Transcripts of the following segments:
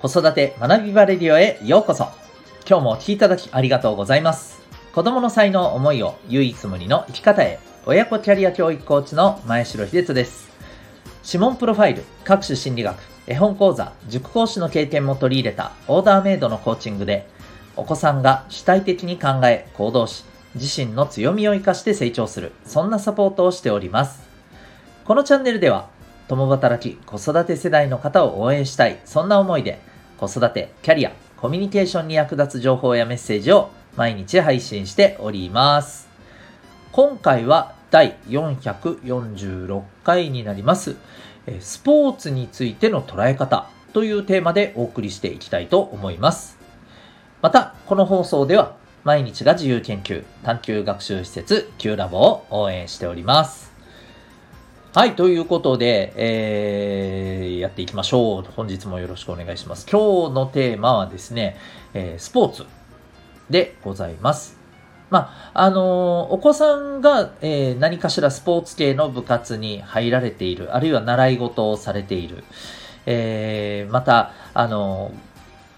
子育て学びバレディオへようこそ。今日もお聴きいただきありがとうございます。子供の才能思いを唯一無二の生き方へ。親子キャリア教育コーチの前城秀人です。指紋プロファイル、各種心理学、絵本講座、塾講師の経験も取り入れたオーダーメイドのコーチングで、お子さんが主体的に考え、行動し、自身の強みを活かして成長する、そんなサポートをしております。このチャンネルでは、共働き、子育て世代の方を応援したい、そんな思いで、子育て、キャリア、コミュニケーションに役立つ情報やメッセージを毎日配信しております。今回は第446回になります。スポーツについての捉え方というテーマでお送りしていきたいと思います。また、この放送では毎日が自由研究探究学習施設 Q ラボを応援しております。はい、ということで、えー、やっていきましょう。本日もよろしくお願いします。今日のテーマはですね、えー、スポーツでございます。まあ、あのー、お子さんが、えー、何かしらスポーツ系の部活に入られている、あるいは習い事をされている、えー、また、あの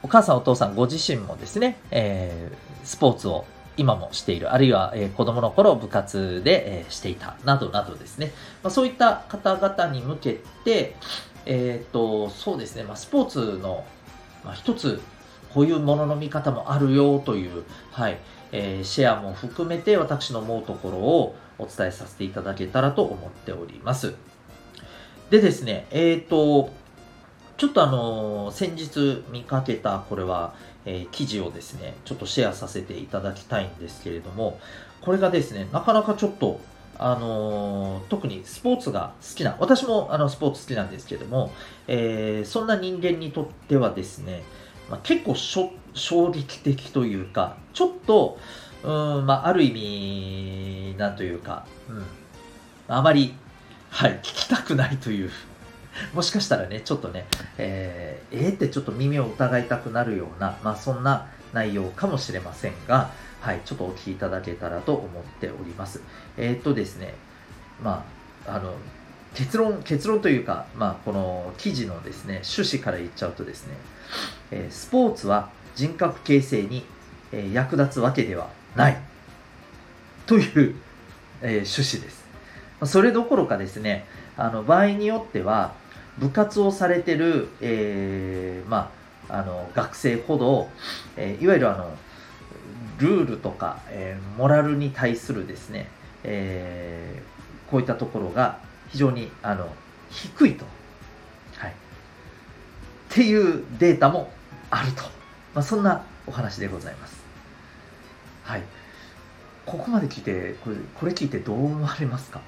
お母さんお父さんご自身もですね、えスポーツを今もしている、あるいは、えー、子供の頃部活で、えー、していた、などなどですね。まあ、そういった方々に向けて、えっ、と、そうですね、まあ、スポーツの、まあ、一つ、こういうものの見方もあるよという、はい、えー、シェアも含めて私の思うところをお伝えさせていただけたらと思っております。でですね、えっ、と、ちょっとあの先日見かけた、これは、えー、記事をですね、ちょっとシェアさせていただきたいんですけれども、これがですね、なかなかちょっと、あのー、特にスポーツが好きな、私もあのスポーツ好きなんですけれども、えー、そんな人間にとってはですね、まあ、結構衝撃的というか、ちょっと、うんまあ、ある意味、なんというか、うん、あまり、はい、聞きたくないという もしかしたらね、ちょっとね、えー、えー、ってちょっと耳を疑いたくなるような、まあそんな内容かもしれませんが、はい、ちょっとお聞きいただけたらと思っております。えー、っとですね、まあ、あの、結論、結論というか、まあ、この記事のですね、趣旨から言っちゃうとですね、えー、スポーツは人格形成に、えー、役立つわけではないという、えー、趣旨です。それどころかですね、あの場合によっては、部活をされてる、えー、まあ、あの学生ほど、えー、いわゆるあのルールとか、えー、モラルに対するですね、えこういったところが非常にあの低いと、はい、っていうデータもあると、まあ、そんなお話でございます。はい、ここまで聞いてこれこれ聞いてどう思われますか？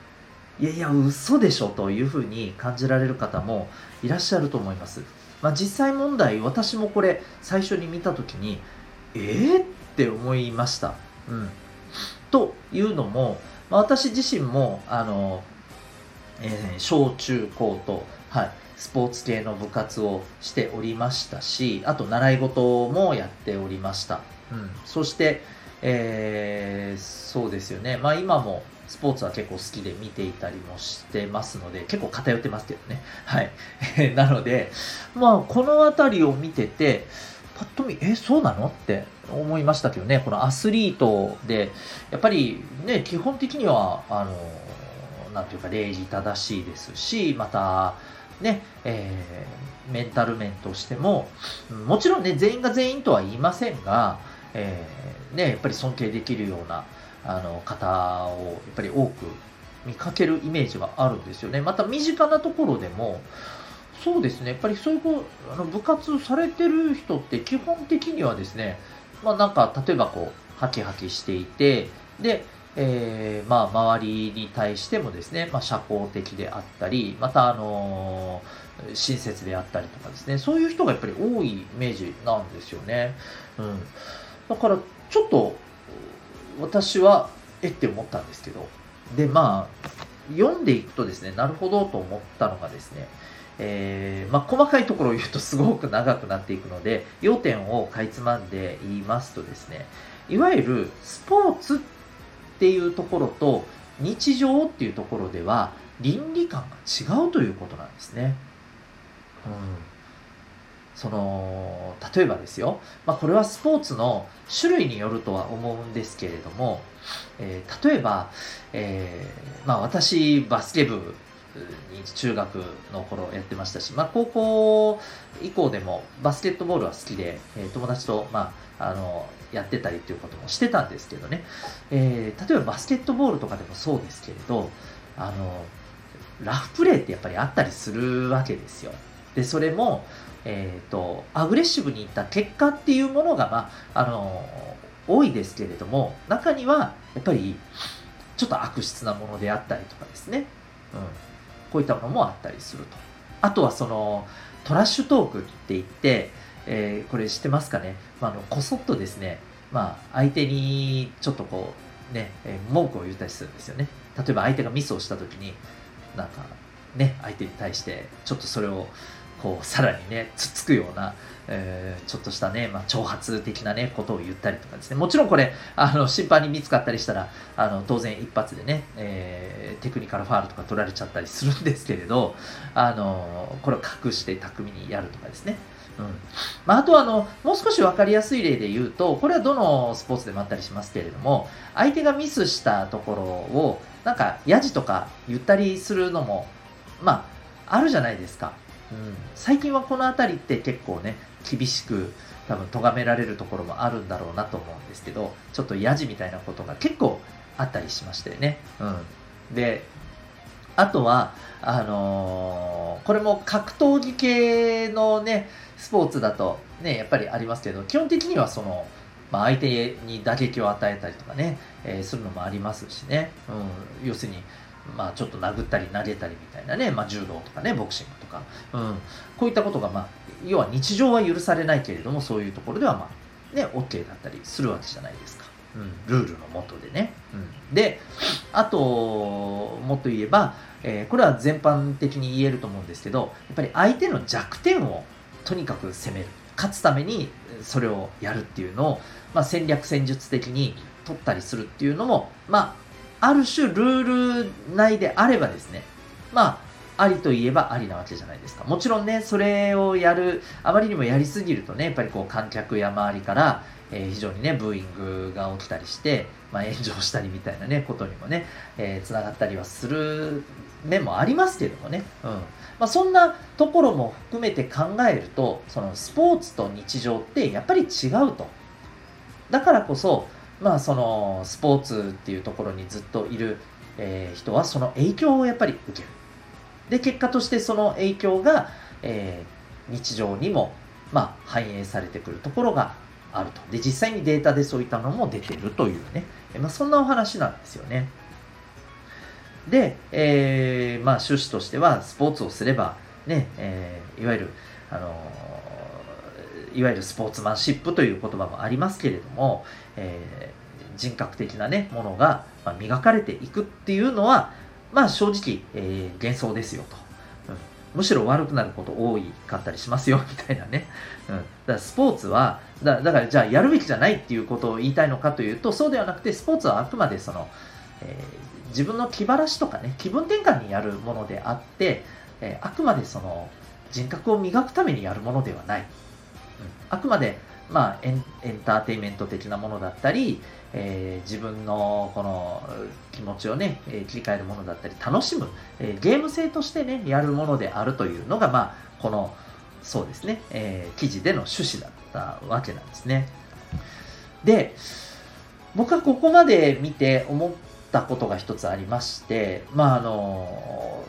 いやいや、嘘でしょというふうに感じられる方もいらっしゃると思います。まあ、実際問題、私もこれ最初に見たときに、えー、って思いました。うん。というのも、まあ、私自身も、あの、えー、小中高と、はい、スポーツ系の部活をしておりましたし、あと習い事もやっておりました。うん。そして、えー、そうですよね。まあ今もスポーツは結構好きで見ていたりもしてますので、結構偏ってますけどね。はい。なので、まあ、この辺りを見てて、ぱっと見、え、そうなの？って思いましたけどね、このアスリートで、やっぱりね、基本的には、あの、なんていうか、礼儀正しいですし、また、ね、えー、メンタル面としても、もちろんね、全員が全員とは言いませんが、えー、ね、やっぱり尊敬できるような、あの方をやっぱり多く見かけるイメージがあるんですよね。また身近なところでも、そうですね、やっぱりそういうあの部活されてる人って基本的にはですね、まあなんか例えばこう、ハキハキしていて、で、えー、まあ周りに対してもですね、まあ社交的であったり、またあのー、親切であったりとかですね、そういう人がやっぱり多いイメージなんですよね。うん。だからちょっと私はえって思ったんですけどでまあ読んでいくとですねなるほどと思ったのがですねえー、まあ、細かいところを言うとすごく長くなっていくので要点をかいつまんで言いますとですねいわゆるスポーツっていうところと日常っていうところでは倫理観が違うということなんですね。うんその例えばですよ、まあ、これはスポーツの種類によるとは思うんですけれども、えー、例えば、えー、まあ、私バスケ部に中学の頃やってましたし、まあ、高校以降でもバスケットボールは好きで、えー、友達と、まあ、あのやってたりっていうこともしてたんですけどね、えー、例えばバスケットボールとかでもそうですけれどあのラフプレーってやっぱりあったりするわけですよ。でそれも、えーと、アグレッシブにいった結果っていうものが、まあ、あの多いですけれども中にはやっぱりちょっと悪質なものであったりとかですね、うん、こういったものもあったりすると。あとはそのトラッシュトークって言って、えー、これ知ってますかね、まあ、あのこそっとですね、まあ、相手にちょっとこうね、えー、文句を言ったりするんですよね。例えば相手がミスをした時になんかね相手に対してちょっとそれをこうさらにねつつくような、えー、ちょっとしたね、まあ、挑発的なねことを言ったりとかですね。もちろんこれあの審判に見つかったりしたらあの当然一発でね、えー、テクニカルファールとか取られちゃったりするんですけれどあのこれを隠して巧みにやるとかですね。うん。まあ、あとはあのもう少し分かりやすい例で言うとこれはどのスポーツでもあったりしますけれども相手がミスしたところをなんかやじとか言ったりするのもまああるじゃないですか、最近はこの辺りって結構ね厳しく多分咎められるところもあるんだろうなと思うんですけどちょっとやじみたいなことが結構あったりしましてね、うん、であとはあのー、これも格闘技系のねスポーツだとねやっぱりありますけど基本的にはそのまあ、相手に打撃を与えたりとかね、えー、するのもありますしね、うん、要するにまあ、ちょっと殴ったり投げたりみたいなね、まあ、柔道とかねボクシングとか、うん、こういったことが、まあ、要は日常は許されないけれどもそういうところでは、まあね、OK だったりするわけじゃないですか、うん、ルールのもとでね、うん、であともっと言えば、えー、これは全般的に言えると思うんですけどやっぱり相手の弱点をとにかく攻める。勝つためにそれをやるっていうのを、まあ、戦略戦術的に取ったりするっていうのもまある種ルール内であればですね、まあ、ありといえばありなわけじゃないですか。もちろんね、それをやる、あまりにもやりすぎるとね、やっぱりこう観客や周りから、えー、非常にね、ブーイングが起きたりして、まあ、炎上したりみたいなね、ことにもね、えー、繋がったりはする面もありますけどもね。うん。まあ、そんなところも含めて考えると、そのスポーツと日常ってやっぱり違うと。だからこそ、まあそのスポーツっていうところにずっといる、えー、人はその影響をやっぱり受ける。で、結果としてその影響が、えー、日常にも、まあ、反映されてくるところがあると。で、実際にデータでそういったのも出てるというね、まあ、そんなお話なんですよね。で、えー、まあ趣旨としてはスポーツをすれば、ね、えー、いわゆる、あのいわゆるスポーツマンシップという言葉もありますけれども、えー、人格的なね、ものが磨かれていくっていうのは、まあ正直、えー、幻想ですよと、うん。むしろ悪くなること多いかったりしますよ、みたいなね。うん。だからスポーツは、だだからじゃあやるべきじゃないっていうことを言いたいのかというと、そうではなくて、スポーツはあくまでその、えー、自分の気晴らしとかね、気分転換にやるものであって、えー、あくまでその、人格を磨くためにやるものではない。あくまでまあ、エンエンターテインメント的なものだったり、えー、自分のこの気持ちをね、えー、切り替えるものだったり、楽しむ、えー、ゲーム性としてね、やるものであるというのが、まあ、この、そうですね、え記事での趣旨だったわけなんですね。で、僕はここまで見て思ったことが一つありまして、まあ、あの、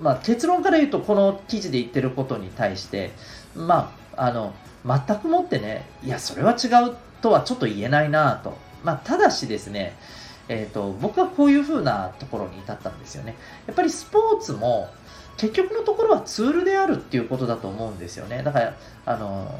まあ、結論から言うと、この記事で言ってることに対して、まあ、あの、全くもってね、いや、それは違うとはちょっと言えないなと。まあ、ただしですね、え、ー、と、僕はこういう風なところに至ったんですよね。やっぱりスポーツも、結局のところはツールであるっていうことだと思うんですよね。だから、あの、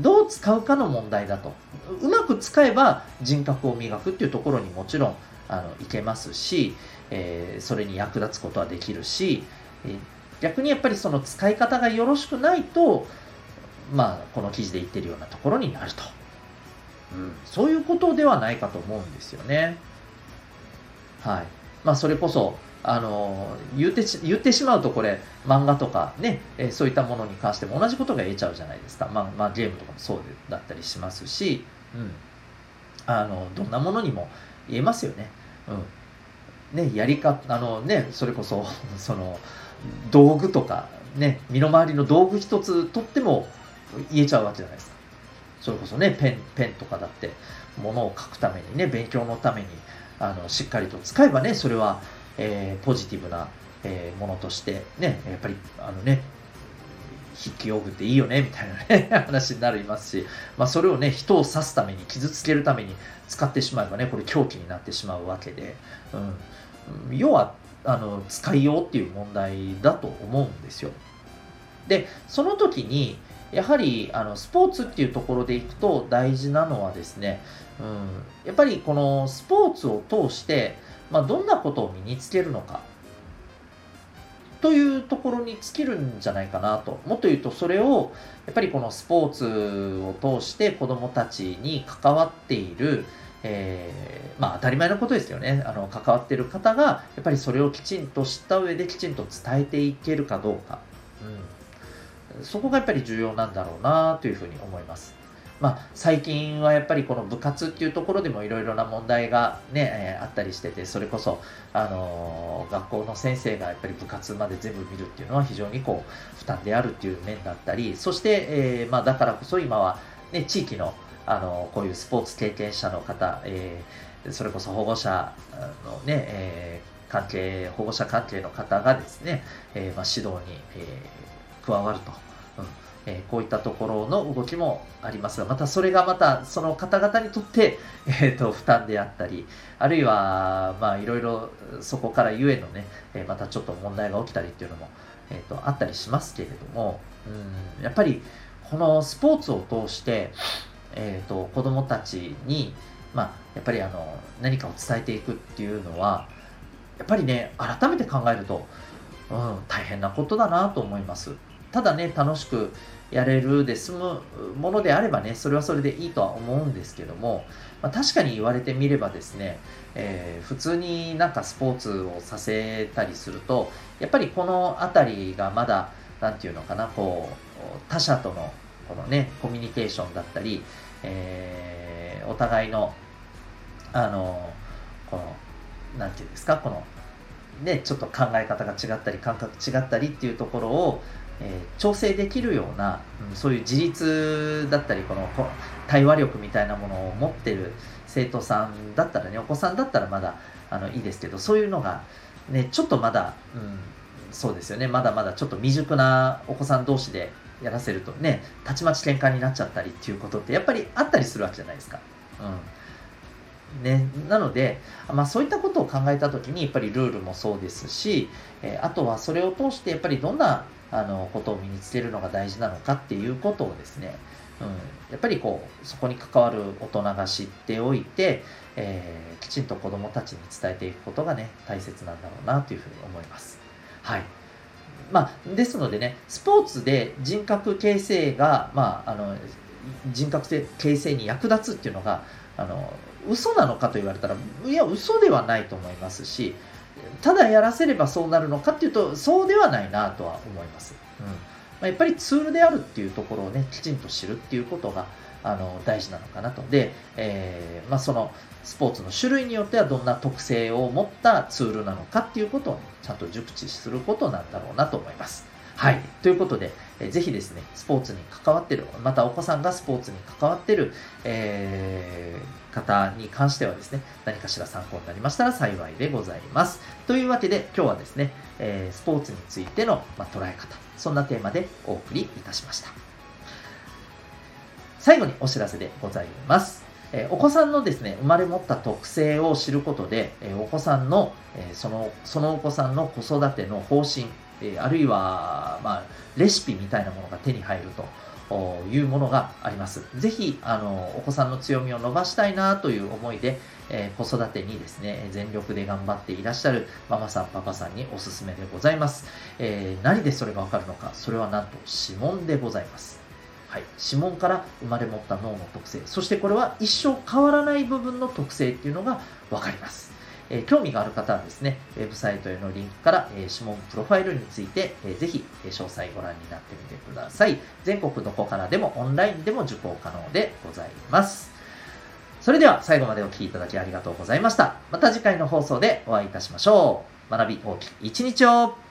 どう使うかの問題だと。うまく使えば人格を磨くっていうところにもちろん、あの、いけますし、えー、それに役立つことはできるし、えー、逆にやっぱりその使い方がよろしくないと、まあ、この記事で言ってるようなところになると。うん、そういうことではないかと思うんですよね。はい。まあ、それこそ、あの言って言ってしまうとこれ漫画とかね、え、そういったものに関しても同じことが言えちゃうじゃないですか、まあ、まあ、ゲームとかもそうだったりしますし、うん、あのどんなものにも言えますよね。うん、ねやりかあのねそれこそその道具とかね身の回りの道具一つとっても言えちゃうわけじゃないですか。それこそねペンペンとかだってものを書くためにね勉強のためにあのしっかりと使えばねそれはえー、ポジティブな、えー、ものとしてね、やっぱりあのね、筆記用具っていいよねみたいなね 話になりますし、まあ、それをね人を刺すために傷つけるために使ってしまえばねこれ凶器になってしまうわけで、うん、要はあの使いようっていう問題だと思うんですよでその時にやはりあのスポーツっていうところでいくと大事なのはですね、うん、やっぱりこのスポーツを通してまあ、どんなことを身につけるのかというところに尽きるんじゃないかなと。もっと言うと、それをやっぱりこのスポーツを通して子どもたちに関わっている、えー、まあ当たり前のことですよね。あの関わっている方がやっぱりそれをきちんと知った上できちんと伝えていけるかどうか。うん、そこがやっぱり重要なんだろうなというふうに思います。まあ、最近はやっぱりこの部活っていうところでもいろいろな問題がね、えー、あったりしてて、それこそ、あのー、学校の先生がやっぱり部活まで全部見るっていうのは非常にこう、負担であるっていう面だったり、そして、えー、まあ、だからこそ今は、ね、地域の、あのこういうスポーツ経験者の方、えそれこそ保護者のね、え関係、保護者関係の方がですね、えまあ、指導に、え加わると。うんえー、こういったところの動きもありますが、またそれがまたその方々にとって、えーと、負担であったり、あるいは、まあ、いろいろそこからゆえのね、え、またちょっと問題が起きたりっていうのも、えーと、あったりしますけれども、うん、やっぱりこのスポーツを通して、えーと、子供たちに、まあ、やっぱりあの何かを伝えていくっていうのは、やっぱりね、改めて考えると、うん、大変なことだなと思います。ただね、楽しくやれるで済むものであればね、それはそれでいいとは思うんですけども、まあ、確かに言われてみればですね、えー、普通になんかスポーツをさせたりすると、やっぱりこの辺りがまだ、なんていうのかな、こう、他者とのこのね、コミュニケーションだったり、えー、お互いの、あの、この、なんていうんですか、この、ね、ちょっと考え方が違ったり、感覚違ったりっていうところを、えー、調整できるような、うん、そういう自立だったりこの対話力みたいなものを持ってる生徒さんだったらねお子さんだったらまだあのいいですけどそういうのが、ね、ちょっとまだ、うん、そうですよねまだまだちょっと未熟なお子さん同士でやらせるとねたちまち喧嘩になっちゃったりっていうことってやっぱりあったりするわけじゃないですか。うんね、なので、まあ、そういったことを考えた時にやっぱりルールもそうですし、えー、あとはそれを通してやっぱりどんなあのことを身につけるのが大事なのかっていうことをですね、うん、やっぱりこうそこに関わる大人が知っておいて、えー、きちんと子どもたちに伝えていくことがね大切なんだろうなというふうに思います。はいまあ、ですのでね、スポーツで人格形成が、まあ、あの人格形成に役立つっていうのが、あの嘘なのかと言われたら、いや、嘘ではないと思いますし、ただやらせればそうなるのかっていうと、そうではないなとは思います。うんまあ、やっぱりツールであるっていうところをね、きちんと知るっていうことが、あの大事なのかなと。で、えー、まあ、そのスポーツの種類によってはどんな特性を持ったツールなのかっていうことを、ね、ちゃんと熟知することなんだろうなと思います。はい。ということで、えー、ぜひですね、スポーツに関わってる、またお子さんがスポーツに関わってる、えー、方に関してはですね、何かしら参考になりましたら幸いでございます。というわけで、今日はですね、えー、スポーツについての、ま捉え方、そんなテーマでお送りいたしました。最後にお知らせでございます。えお子さんのですね、生まれ持った特性を知ることで、えお子さんの、えその、そのお子さんの子育ての方針、えあるいは、まあ、レシピみたいなものが手に入るというものがあります。ぜひ、あの、お子さんの強みを伸ばしたいなという思いで、えー、子育てにですね、全力で頑張っていらっしゃるママさん、パパさんにおすすめでございます。えー、何でそれがわかるのか、それはなんと指紋でございます。はい、指紋から生まれ持った脳の特性、そしてこれは一生変わらない部分の特性っていうのがわかります。え、興味がある方はですね、ウェブサイトへのリンクから、えー、指紋プロファイルについて、えー、ぜひ、え詳細ご覧になってみてください。全国どこからでもオンラインでも受講可能でございます。それでは最後までお聴きいただきありがとうございました。また次回の放送でお会いいたしましょう。学び大きい一日を